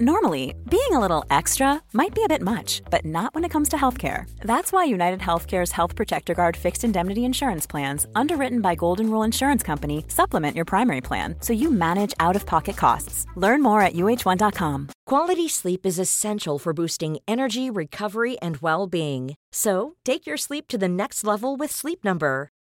Normally, being a little extra might be a bit much, but not when it comes to healthcare. That's why United Healthcare's Health Protector Guard fixed indemnity insurance plans, underwritten by Golden Rule Insurance Company, supplement your primary plan so you manage out of pocket costs. Learn more at uh1.com. Quality sleep is essential for boosting energy, recovery, and well being. So, take your sleep to the next level with Sleep Number.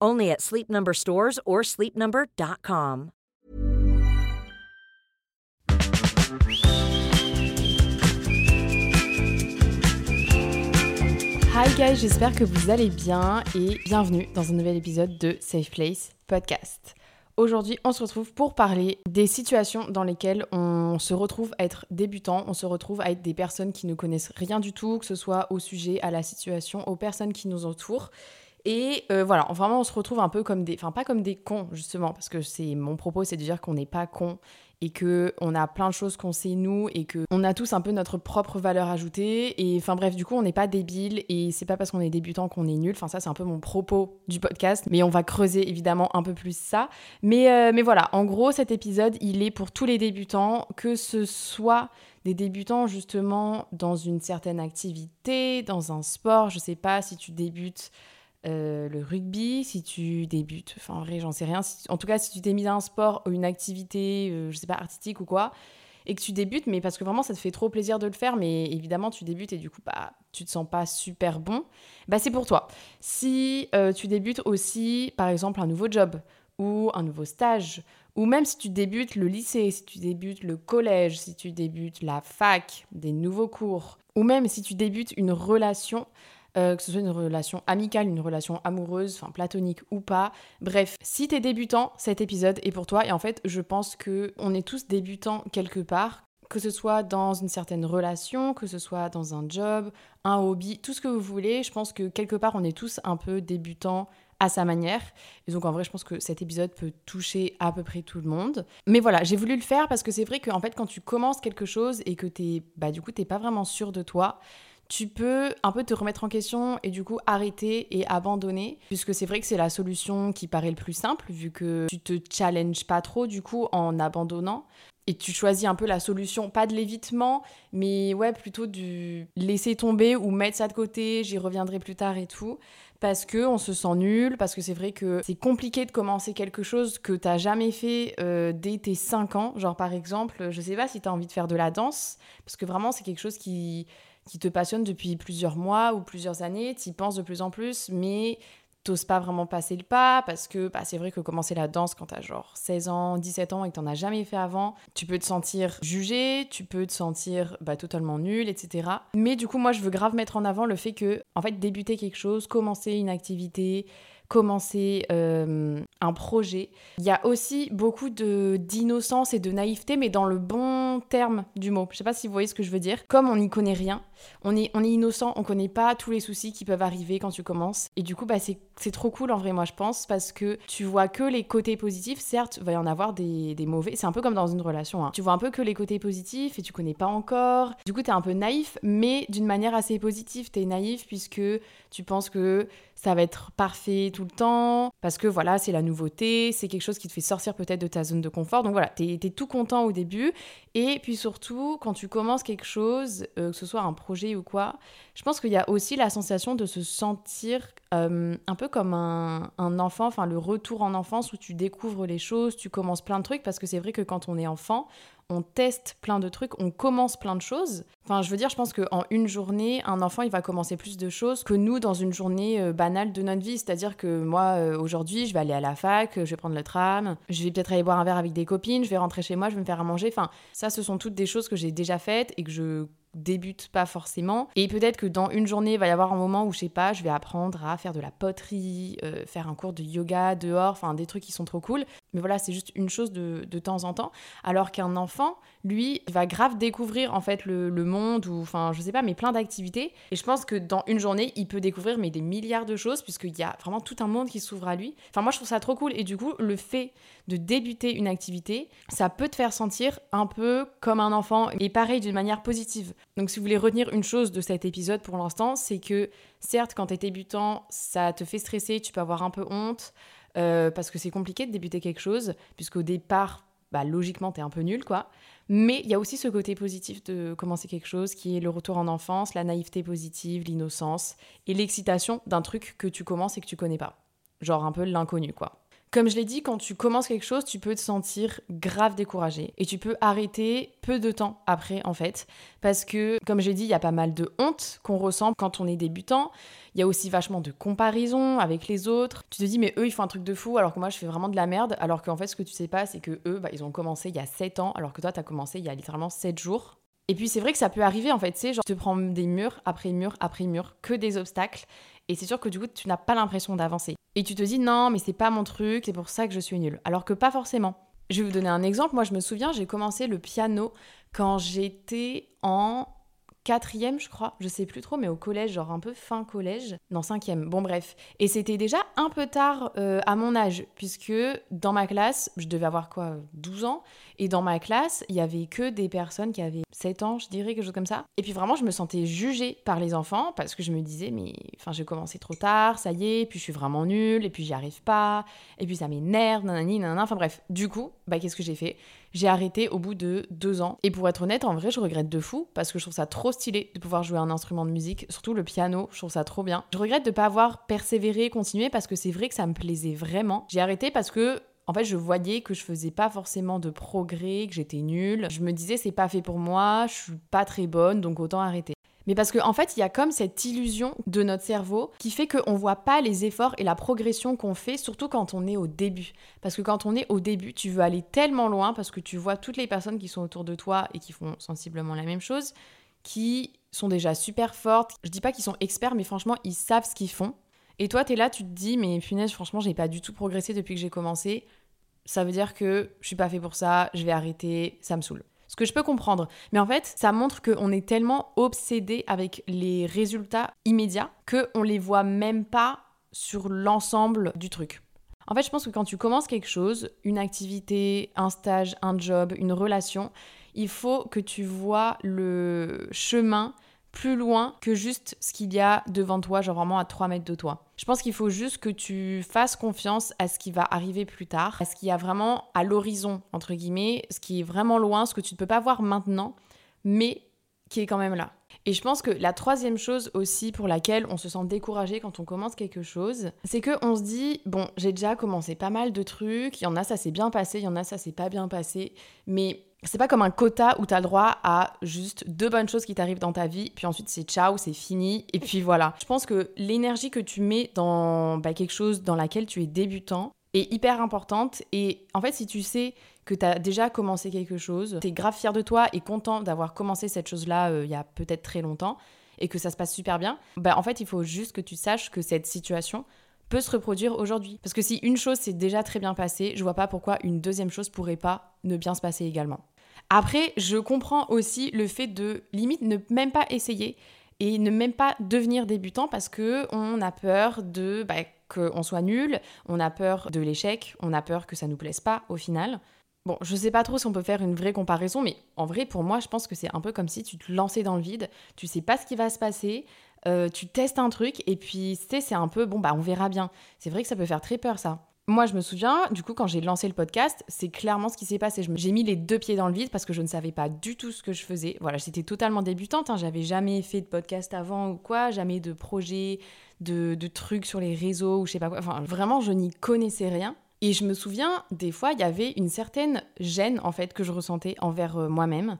Only at Sleep Number stores or sleepnumber.com. Hi guys, j'espère que vous allez bien et bienvenue dans un nouvel épisode de Safe Place Podcast. Aujourd'hui, on se retrouve pour parler des situations dans lesquelles on se retrouve à être débutant, on se retrouve à être des personnes qui ne connaissent rien du tout, que ce soit au sujet, à la situation, aux personnes qui nous entourent. Et euh, voilà, vraiment, on se retrouve un peu comme des. Enfin, pas comme des cons, justement, parce que c'est mon propos, c'est de dire qu'on n'est pas cons et que on a plein de choses qu'on sait nous et que on a tous un peu notre propre valeur ajoutée et enfin bref du coup on n'est pas débile et c'est pas parce qu'on est débutant qu'on est nul enfin ça c'est un peu mon propos du podcast mais on va creuser évidemment un peu plus ça mais euh, mais voilà en gros cet épisode il est pour tous les débutants que ce soit des débutants justement dans une certaine activité dans un sport je sais pas si tu débutes euh, le rugby, si tu débutes, enfin en vrai j'en sais rien, en tout cas si tu t'es mis à un sport ou une activité, euh, je sais pas, artistique ou quoi, et que tu débutes, mais parce que vraiment ça te fait trop plaisir de le faire, mais évidemment tu débutes et du coup bah, tu te sens pas super bon, bah c'est pour toi. Si euh, tu débutes aussi par exemple un nouveau job ou un nouveau stage, ou même si tu débutes le lycée, si tu débutes le collège, si tu débutes la fac, des nouveaux cours, ou même si tu débutes une relation, euh, que ce soit une relation amicale, une relation amoureuse, enfin platonique ou pas. Bref, si t'es débutant, cet épisode est pour toi. Et en fait, je pense que on est tous débutants quelque part, que ce soit dans une certaine relation, que ce soit dans un job, un hobby, tout ce que vous voulez. Je pense que quelque part, on est tous un peu débutants à sa manière. Et donc en vrai, je pense que cet épisode peut toucher à peu près tout le monde. Mais voilà, j'ai voulu le faire parce que c'est vrai qu'en fait, quand tu commences quelque chose et que t'es, bah du coup, t'es pas vraiment sûr de toi, tu peux un peu te remettre en question et du coup arrêter et abandonner, puisque c'est vrai que c'est la solution qui paraît le plus simple, vu que tu te challenges pas trop du coup en abandonnant. Et tu choisis un peu la solution, pas de l'évitement, mais ouais, plutôt du laisser tomber ou mettre ça de côté, j'y reviendrai plus tard et tout. Parce que on se sent nul, parce que c'est vrai que c'est compliqué de commencer quelque chose que t'as jamais fait euh, dès tes 5 ans. Genre par exemple, je sais pas si t'as envie de faire de la danse, parce que vraiment c'est quelque chose qui qui te passionne depuis plusieurs mois ou plusieurs années, tu y penses de plus en plus, mais t'oses pas vraiment passer le pas parce que bah, c'est vrai que commencer la danse quand t'as genre 16 ans, 17 ans et que t'en as jamais fait avant, tu peux te sentir jugé, tu peux te sentir bah, totalement nul, etc. Mais du coup, moi, je veux grave mettre en avant le fait que, en fait, débuter quelque chose, commencer une activité, commencer euh, un projet. Il y a aussi beaucoup d'innocence et de naïveté, mais dans le bon terme du mot. Je sais pas si vous voyez ce que je veux dire. Comme on n'y connaît rien, on est, on est innocent, on connaît pas tous les soucis qui peuvent arriver quand tu commences. Et du coup, bah, c'est trop cool en vrai, moi je pense, parce que tu vois que les côtés positifs. Certes, il va y en avoir des, des mauvais. C'est un peu comme dans une relation. Hein. Tu vois un peu que les côtés positifs et tu connais pas encore. Du coup, tu es un peu naïf, mais d'une manière assez positive. Tu es naïf puisque tu penses que ça va être parfait tout le temps, parce que voilà, c'est la nouveauté, c'est quelque chose qui te fait sortir peut-être de ta zone de confort. Donc voilà, t'es es tout content au début. Et puis surtout, quand tu commences quelque chose, euh, que ce soit un projet ou quoi, je pense qu'il y a aussi la sensation de se sentir euh, un peu comme un, un, enfant, enfin le retour en enfance où tu découvres les choses, tu commences plein de trucs, parce que c'est vrai que quand on est enfant, on teste plein de trucs, on commence plein de choses. Enfin, je veux dire, je pense qu'en une journée, un enfant, il va commencer plus de choses que nous dans une journée euh, banale de notre vie. C'est-à-dire que moi, euh, aujourd'hui, je vais aller à la fac, je vais prendre le tram, je vais peut-être aller boire un verre avec des copines, je vais rentrer chez moi, je vais me faire à manger. Enfin, ça, ce sont toutes des choses que j'ai déjà faites et que je débute pas forcément. Et peut-être que dans une journée, il va y avoir un moment où, je sais pas, je vais apprendre à faire de la poterie, euh, faire un cours de yoga dehors, enfin des trucs qui sont trop cool. Mais voilà, c'est juste une chose de, de temps en temps. Alors qu'un enfant, lui, il va grave découvrir en fait le, le monde ou enfin je sais pas, mais plein d'activités. Et je pense que dans une journée, il peut découvrir mais des milliards de choses puisqu'il y a vraiment tout un monde qui s'ouvre à lui. Enfin moi je trouve ça trop cool et du coup le fait de débuter une activité, ça peut te faire sentir un peu comme un enfant et pareil d'une manière positive. Donc si vous voulez retenir une chose de cet épisode pour l'instant, c'est que certes quand tu es débutant, ça te fait stresser, tu peux avoir un peu honte. Euh, parce que c'est compliqué de débuter quelque chose, puisqu'au départ, bah, logiquement, t'es un peu nul, quoi. Mais il y a aussi ce côté positif de commencer quelque chose qui est le retour en enfance, la naïveté positive, l'innocence et l'excitation d'un truc que tu commences et que tu connais pas. Genre un peu l'inconnu, quoi. Comme je l'ai dit, quand tu commences quelque chose, tu peux te sentir grave découragé et tu peux arrêter peu de temps après en fait. Parce que, comme j'ai dit, il y a pas mal de honte qu'on ressent quand on est débutant. Il y a aussi vachement de comparaison avec les autres. Tu te dis, mais eux, ils font un truc de fou alors que moi, je fais vraiment de la merde. Alors qu'en fait, ce que tu sais pas, c'est que eux, bah, ils ont commencé il y a 7 ans alors que toi, tu as commencé il y a littéralement 7 jours. Et puis c'est vrai que ça peut arriver en fait, sais, genre tu te prends des murs après murs après murs, que des obstacles. Et c'est sûr que du coup, tu n'as pas l'impression d'avancer. Et tu te dis non, mais c'est pas mon truc, c'est pour ça que je suis nulle. Alors que pas forcément. Je vais vous donner un exemple. Moi, je me souviens, j'ai commencé le piano quand j'étais en quatrième, je crois, je sais plus trop, mais au collège, genre un peu fin collège, non cinquième, bon bref. Et c'était déjà un peu tard euh, à mon âge, puisque dans ma classe, je devais avoir quoi, 12 ans, et dans ma classe, il y avait que des personnes qui avaient 7 ans, je dirais, quelque chose comme ça. Et puis vraiment, je me sentais jugée par les enfants, parce que je me disais, mais enfin, j'ai commencé trop tard, ça y est, puis je suis vraiment nulle, et puis j'y arrive pas, et puis ça m'énerve, nanani, nanana, enfin bref. Du coup, bah qu'est-ce que j'ai fait? J'ai arrêté au bout de deux ans. Et pour être honnête, en vrai, je regrette de fou parce que je trouve ça trop stylé de pouvoir jouer un instrument de musique, surtout le piano, je trouve ça trop bien. Je regrette de pas avoir persévéré, continué parce que c'est vrai que ça me plaisait vraiment. J'ai arrêté parce que en fait, je voyais que je faisais pas forcément de progrès, que j'étais nulle. Je me disais, c'est pas fait pour moi, je suis pas très bonne, donc autant arrêter. Mais parce qu'en en fait, il y a comme cette illusion de notre cerveau qui fait qu'on ne voit pas les efforts et la progression qu'on fait, surtout quand on est au début. Parce que quand on est au début, tu veux aller tellement loin parce que tu vois toutes les personnes qui sont autour de toi et qui font sensiblement la même chose, qui sont déjà super fortes. Je dis pas qu'ils sont experts, mais franchement, ils savent ce qu'ils font. Et toi, tu es là, tu te dis, mais punaise, franchement, j'ai pas du tout progressé depuis que j'ai commencé. Ça veut dire que je suis pas fait pour ça, je vais arrêter, ça me saoule. Ce que je peux comprendre. Mais en fait, ça montre qu'on est tellement obsédé avec les résultats immédiats qu'on les voit même pas sur l'ensemble du truc. En fait, je pense que quand tu commences quelque chose, une activité, un stage, un job, une relation, il faut que tu vois le chemin plus loin que juste ce qu'il y a devant toi, genre vraiment à 3 mètres de toi. Je pense qu'il faut juste que tu fasses confiance à ce qui va arriver plus tard, à ce qu'il y a vraiment à l'horizon, entre guillemets, ce qui est vraiment loin, ce que tu ne peux pas voir maintenant, mais qui est quand même là. Et je pense que la troisième chose aussi pour laquelle on se sent découragé quand on commence quelque chose, c'est que on se dit bon, j'ai déjà commencé pas mal de trucs, il y en a ça s'est bien passé, il y en a ça s'est pas bien passé, mais c'est pas comme un quota où tu as le droit à juste deux bonnes choses qui t'arrivent dans ta vie, puis ensuite c'est ciao, c'est fini, et puis voilà. Je pense que l'énergie que tu mets dans bah, quelque chose dans laquelle tu es débutant est hyper importante, et en fait, si tu sais que tu as déjà commencé quelque chose, tu es grave fier de toi et content d'avoir commencé cette chose-là euh, il y a peut-être très longtemps, et que ça se passe super bien, bah en fait, il faut juste que tu saches que cette situation peut se reproduire aujourd'hui. Parce que si une chose s'est déjà très bien passée, je vois pas pourquoi une deuxième chose pourrait pas ne bien se passer également. Après, je comprends aussi le fait de limite ne même pas essayer et ne même pas devenir débutant parce que on a peur de bah, qu'on soit nul, on a peur de l'échec, on a peur que ça nous plaise pas au final. Bon, je sais pas trop si on peut faire une vraie comparaison, mais en vrai, pour moi, je pense que c'est un peu comme si tu te lançais dans le vide, tu sais pas ce qui va se passer, euh, tu testes un truc, et puis, tu sais, c'est un peu, bon, bah, on verra bien. C'est vrai que ça peut faire très peur, ça. Moi, je me souviens, du coup, quand j'ai lancé le podcast, c'est clairement ce qui s'est passé. J'ai mis les deux pieds dans le vide parce que je ne savais pas du tout ce que je faisais. Voilà, j'étais totalement débutante. Hein. J'avais jamais fait de podcast avant ou quoi, jamais de projet, de, de trucs sur les réseaux ou je sais pas quoi. Enfin, vraiment, je n'y connaissais rien. Et je me souviens, des fois, il y avait une certaine gêne, en fait, que je ressentais envers euh, moi-même.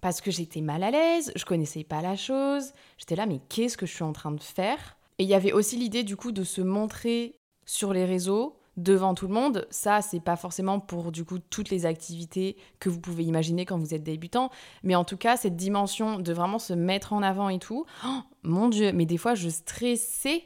Parce que j'étais mal à l'aise, je connaissais pas la chose. J'étais là, mais qu'est-ce que je suis en train de faire? Et il y avait aussi l'idée, du coup, de se montrer sur les réseaux devant tout le monde. Ça, c'est pas forcément pour du coup toutes les activités que vous pouvez imaginer quand vous êtes débutant, mais en tout cas, cette dimension de vraiment se mettre en avant et tout, oh, mon dieu, mais des fois je stressais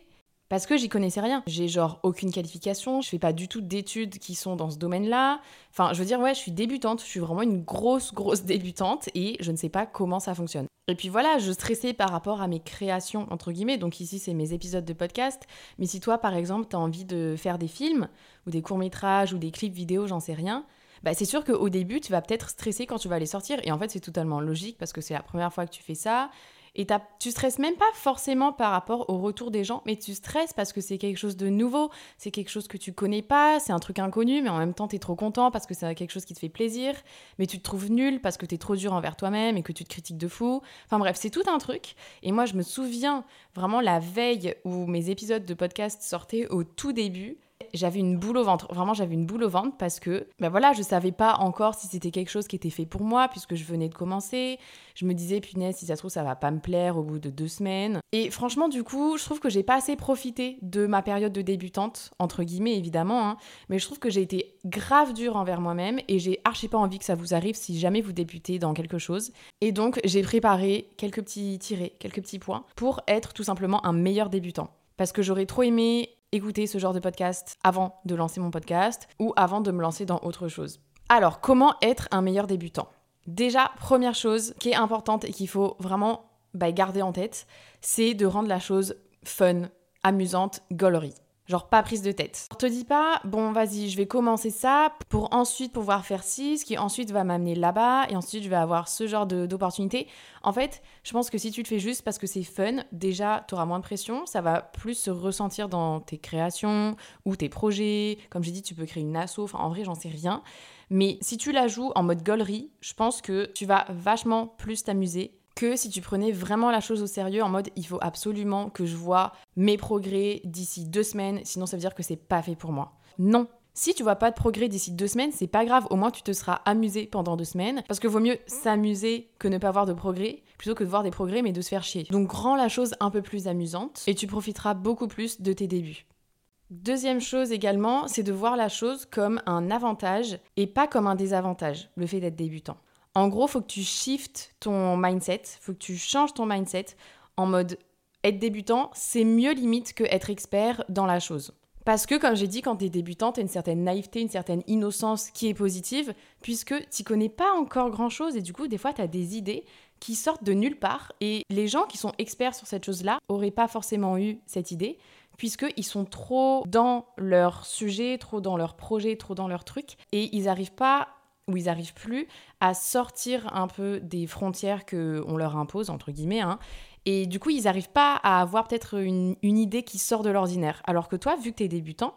parce que j'y connaissais rien. J'ai genre aucune qualification, je fais pas du tout d'études qui sont dans ce domaine-là. Enfin, je veux dire, ouais, je suis débutante, je suis vraiment une grosse, grosse débutante et je ne sais pas comment ça fonctionne. Et puis voilà, je stressais par rapport à mes créations, entre guillemets. Donc ici, c'est mes épisodes de podcast. Mais si toi, par exemple, tu as envie de faire des films ou des courts-métrages ou des clips vidéo, j'en sais rien, bah, c'est sûr qu'au début, tu vas peut-être stresser quand tu vas les sortir. Et en fait, c'est totalement logique parce que c'est la première fois que tu fais ça. Et tu stresses même pas forcément par rapport au retour des gens, mais tu stresses parce que c'est quelque chose de nouveau, c'est quelque chose que tu connais pas, c'est un truc inconnu, mais en même temps tu es trop content parce que c'est quelque chose qui te fait plaisir, mais tu te trouves nul parce que tu es trop dur envers toi-même et que tu te critiques de fou. Enfin bref, c'est tout un truc. Et moi je me souviens vraiment la veille où mes épisodes de podcast sortaient au tout début, j'avais une boule au ventre. Vraiment, j'avais une boule au ventre parce que, ben voilà, je savais pas encore si c'était quelque chose qui était fait pour moi puisque je venais de commencer. Je me disais, punaise, si ça se trouve, ça va pas me plaire au bout de deux semaines. Et franchement, du coup, je trouve que j'ai pas assez profité de ma période de débutante, entre guillemets, évidemment, hein. mais je trouve que j'ai été grave dure envers moi-même et j'ai archi pas envie que ça vous arrive si jamais vous débutez dans quelque chose. Et donc, j'ai préparé quelques petits tirés, quelques petits points pour être tout simplement un meilleur débutant. Parce que j'aurais trop aimé écouter ce genre de podcast avant de lancer mon podcast ou avant de me lancer dans autre chose. Alors, comment être un meilleur débutant? Déjà, première chose qui est importante et qu'il faut vraiment bah, garder en tête, c'est de rendre la chose fun, amusante, gaulerie. Genre pas prise de tête. On te dis pas, bon vas-y, je vais commencer ça pour ensuite pouvoir faire ci, ce qui ensuite va m'amener là-bas, et ensuite je vais avoir ce genre d'opportunité. En fait, je pense que si tu le fais juste parce que c'est fun, déjà tu auras moins de pression, ça va plus se ressentir dans tes créations ou tes projets. Comme j'ai dit, tu peux créer une asso, enfin en vrai j'en sais rien. Mais si tu la joues en mode gaulerie, je pense que tu vas vachement plus t'amuser que si tu prenais vraiment la chose au sérieux en mode il faut absolument que je vois mes progrès d'ici deux semaines, sinon ça veut dire que c'est pas fait pour moi. Non. Si tu vois pas de progrès d'ici deux semaines, c'est pas grave, au moins tu te seras amusé pendant deux semaines, parce que vaut mieux s'amuser que ne pas voir de progrès, plutôt que de voir des progrès mais de se faire chier. Donc rends la chose un peu plus amusante et tu profiteras beaucoup plus de tes débuts. Deuxième chose également, c'est de voir la chose comme un avantage et pas comme un désavantage, le fait d'être débutant. En gros, faut que tu shiftes ton mindset, faut que tu changes ton mindset en mode être débutant, c'est mieux limite que être expert dans la chose. Parce que, comme j'ai dit, quand tu es débutant, tu as une certaine naïveté, une certaine innocence qui est positive, puisque tu connais pas encore grand chose et du coup, des fois, tu as des idées qui sortent de nulle part. Et les gens qui sont experts sur cette chose-là auraient pas forcément eu cette idée, puisqu'ils sont trop dans leur sujet, trop dans leur projet, trop dans leur truc, et ils n'arrivent pas où ils n'arrivent plus à sortir un peu des frontières qu'on leur impose, entre guillemets. Hein. Et du coup, ils n'arrivent pas à avoir peut-être une, idée qui sort de l'ordinaire. Alors que toi, vu que tu es débutant,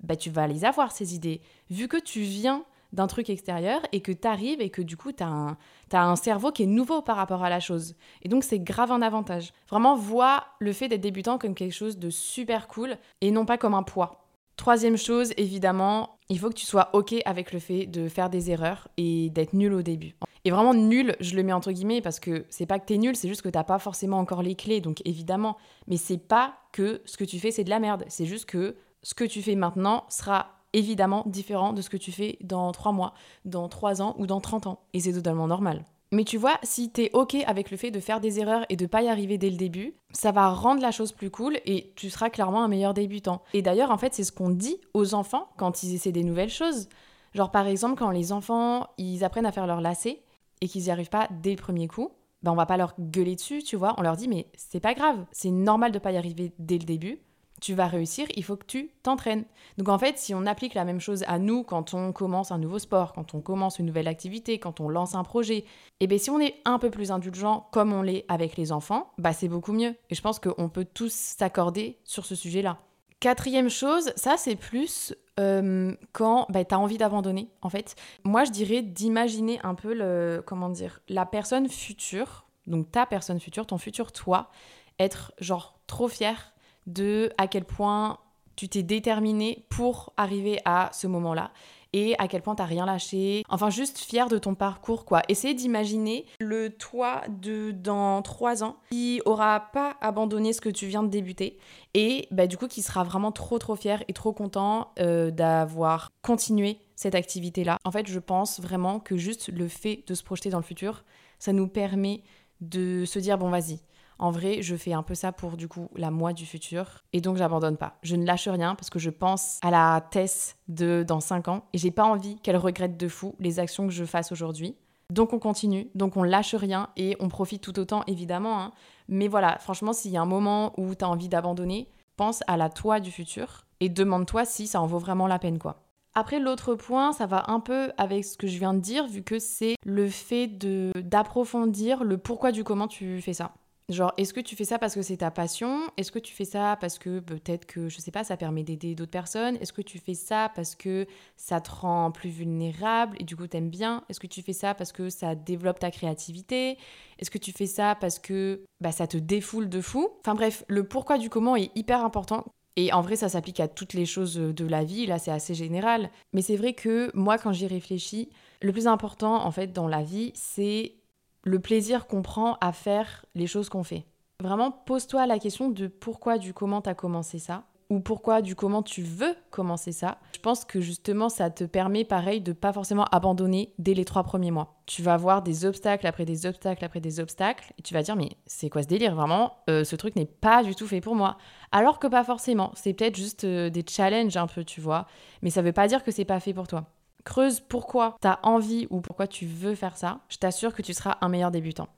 bah, tu vas les avoir, ces idées. Vu que tu viens d'un truc extérieur et que tu arrives et que du coup, tu as, as, un cerveau qui est nouveau par rapport à la chose. Et donc, c'est grave un avantage. Vraiment, vois le fait d'être débutant comme quelque chose de super cool et non pas comme un poids. Troisième chose, évidemment, il faut que tu sois OK avec le fait de faire des erreurs et d'être nul au début. Et vraiment nul, je le mets entre guillemets parce que c'est pas que t'es nul, c'est juste que t'as pas forcément encore les clés, donc évidemment. Mais c'est pas que ce que tu fais c'est de la merde, c'est juste que ce que tu fais maintenant sera évidemment différent de ce que tu fais dans 3 mois, dans 3 ans ou dans 30 ans. Et c'est totalement normal. Mais tu vois, si t'es ok avec le fait de faire des erreurs et de pas y arriver dès le début, ça va rendre la chose plus cool et tu seras clairement un meilleur débutant. Et d'ailleurs, en fait, c'est ce qu'on dit aux enfants quand ils essaient des nouvelles choses. Genre par exemple, quand les enfants, ils apprennent à faire leur lacet et qu'ils n'y arrivent pas dès le premier coup, ben on va pas leur gueuler dessus, tu vois. On leur dit mais c'est pas grave, c'est normal de pas y arriver dès le début tu vas réussir, il faut que tu t'entraînes. Donc en fait, si on applique la même chose à nous quand on commence un nouveau sport, quand on commence une nouvelle activité, quand on lance un projet, et eh bien si on est un peu plus indulgent comme on l'est avec les enfants, bah c'est beaucoup mieux. Et je pense qu'on peut tous s'accorder sur ce sujet-là. Quatrième chose, ça c'est plus euh, quand bah, tu as envie d'abandonner en fait. Moi je dirais d'imaginer un peu le, comment dire, la personne future, donc ta personne future, ton futur toi, être genre trop fier de à quel point tu t'es déterminé pour arriver à ce moment-là et à quel point t'as rien lâché. Enfin, juste fier de ton parcours, quoi. Essaye d'imaginer le toi de dans trois ans qui aura pas abandonné ce que tu viens de débuter et bah, du coup qui sera vraiment trop trop fier et trop content euh, d'avoir continué cette activité-là. En fait, je pense vraiment que juste le fait de se projeter dans le futur, ça nous permet de se dire bon vas-y, En vrai, je fais un peu ça pour du coup la moi du futur. Et donc, j'abandonne pas. Je ne lâche rien parce que je pense à la Tess de dans 5 ans et j'ai pas envie qu'elle regrette de fou les actions que je fasse aujourd'hui. Donc on continue, donc on lâche rien et on profite tout autant évidemment. Hein. Mais voilà, franchement, s'il y a un moment où tu as envie d'abandonner, pense à la toi du futur et demande-toi si ça en vaut vraiment la peine quoi. Après, l'autre point, ça va un peu avec ce que je viens de dire, vu que c'est le fait d'approfondir le pourquoi du comment tu fais ça. Genre, est-ce que tu fais ça parce que c'est ta passion? Est-ce que tu fais ça parce que peut-être que, je sais pas, ça permet d'aider d'autres personnes? Est-ce que tu fais ça parce que ça te rend plus vulnérable et du coup t'aimes bien? Est-ce que tu fais ça parce que ça développe ta créativité? Est-ce que tu fais ça parce que bah, ça te défoule de fou? Enfin bref, le pourquoi du comment est hyper important. Et en vrai, ça s'applique à toutes les choses de la vie, là c'est assez général. Mais c'est vrai que moi, quand j'y réfléchis, le plus important en fait dans la vie, c'est le plaisir qu'on prend à faire les choses qu'on fait. Vraiment, pose-toi la question de pourquoi, du comment tu as commencé ça, ou pourquoi, du comment tu veux commencer ça. Je pense que justement, ça te permet, pareil, de pas forcément abandonner dès les trois premiers mois. Tu vas avoir des obstacles après des obstacles après des obstacles, et tu vas dire, mais c'est quoi ce délire? Vraiment, euh, ce truc n'est pas du tout fait pour moi. Alors que pas forcément, c'est peut-être juste euh, des challenges un peu, tu vois, mais ça veut pas dire que c'est pas fait pour toi creuse pourquoi tu as envie ou pourquoi tu veux faire ça, je t'assure que tu seras un meilleur débutant.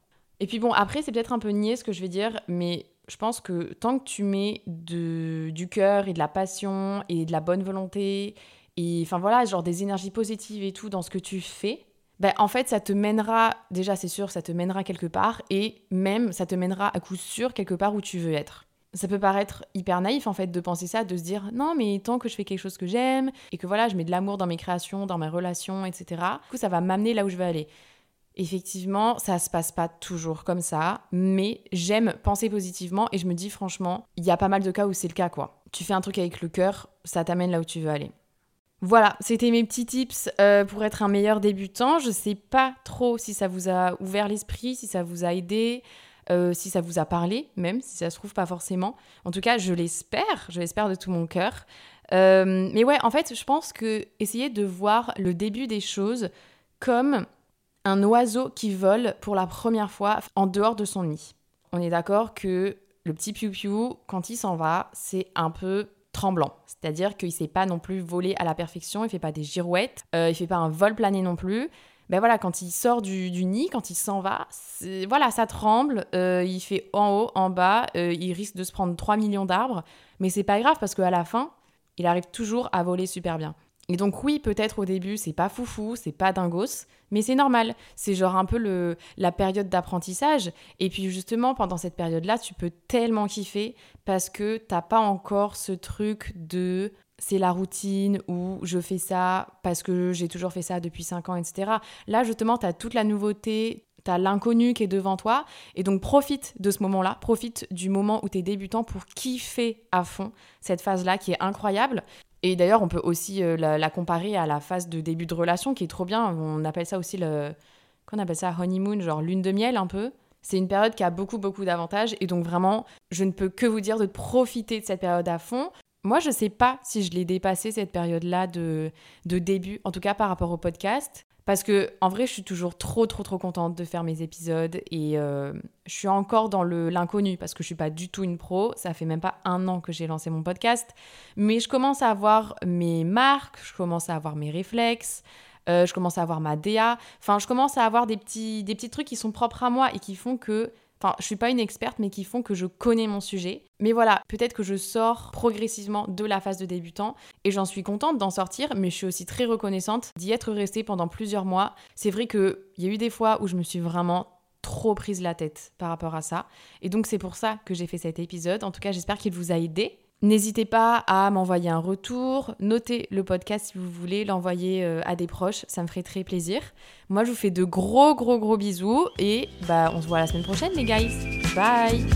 Et puis bon, après, c'est peut-être un peu niais ce que je vais dire, mais je pense que tant que tu mets de, du cœur et de la passion et de la bonne volonté, et enfin voilà, genre des énergies positives et tout dans ce que tu fais, ben, en fait, ça te mènera, déjà c'est sûr, ça te mènera quelque part, et même ça te mènera à coup sûr quelque part où tu veux être ça peut paraître hyper naïf en fait de penser ça, de se dire non mais tant que je fais quelque chose que j'aime et que voilà je mets de l'amour dans mes créations, dans mes relations, etc. Du coup ça va m'amener là où je veux aller. Effectivement, ça se passe pas toujours comme ça, mais j'aime penser positivement et je me dis franchement, il y a pas mal de cas où c'est le cas quoi. Tu fais un truc avec le cœur, ça t'amène là où tu veux aller. Voilà, c'était mes petits tips euh, pour être un meilleur débutant. Je sais pas trop si ça vous a ouvert l'esprit, si ça vous a aidé. Euh, si ça vous a parlé, même si ça se trouve pas forcément. En tout cas, je l'espère, je l'espère de tout mon cœur. Euh, mais ouais, en fait, je pense que essayer de voir le début des choses comme un oiseau qui vole pour la première fois en dehors de son nid. On est d'accord que le petit piou-piou, quand il s'en va, c'est un peu tremblant. C'est-à-dire qu'il ne sait pas non plus voler à la perfection, il fait pas des girouettes, euh, il fait pas un vol plané non plus ben voilà, quand il sort du, nid, quand il s'en va, voilà, ça tremble, euh, il fait en haut, en bas, euh, il risque de se prendre 3 millions d'arbres, mais c'est pas grave parce qu'à la fin, il arrive toujours à voler super bien. Et donc oui, peut-être au début, c'est pas foufou, c'est pas dingos, mais c'est normal. C'est genre un peu le, la période d'apprentissage. Et puis justement, pendant cette période-là, tu peux tellement kiffer parce que t'as pas encore ce truc de c'est la routine ou je fais ça parce que j'ai toujours fait ça depuis 5 ans, etc. Là, justement, tu as toute la nouveauté, tu as l'inconnu qui est devant toi. Et donc, profite de ce moment-là, profite du moment où tu es débutant pour kiffer à fond cette phase-là qui est incroyable. Et d'ailleurs, on peut aussi euh, la, comparer à la phase de début de relation qui est trop bien. On appelle ça aussi le. Qu'on appelle ça honeymoon, genre lune de miel un peu. C'est une période qui a beaucoup, beaucoup d'avantages. Et donc, vraiment, je ne peux que vous dire de profiter de cette période à fond. Moi, je ne sais pas si je l'ai dépassé cette période-là de, début, en tout cas par rapport au podcast. Parce que en vrai, je suis toujours trop, trop, trop contente de faire mes épisodes et euh, je suis encore dans l'inconnu parce que je suis pas du tout une pro. Ça fait même pas un an que j'ai lancé mon podcast, mais je commence à avoir mes marques, je commence à avoir mes réflexes, euh, je commence à avoir ma DA. Enfin, je commence à avoir des petits trucs qui sont propres à moi et qui font que enfin, je suis pas une experte, mais qui font que je connais mon sujet. Mais voilà, peut-être que je sors progressivement de la phase de débutant et j'en suis contente d'en sortir, mais je suis aussi très reconnaissante d'y être restée pendant plusieurs mois. C'est vrai qu'il y a eu des fois où je me suis vraiment trop prise la tête par rapport à ça. Et donc c'est pour ça que j'ai fait cet épisode. En tout cas, j'espère qu'il vous a aidé. N'hésitez pas à m'envoyer un retour, notez le podcast si vous voulez, l'envoyer euh, à des proches, ça me ferait très plaisir. Moi, je vous fais de gros, gros, gros bisous et bah, on se voit la semaine prochaine, les guys. Bye!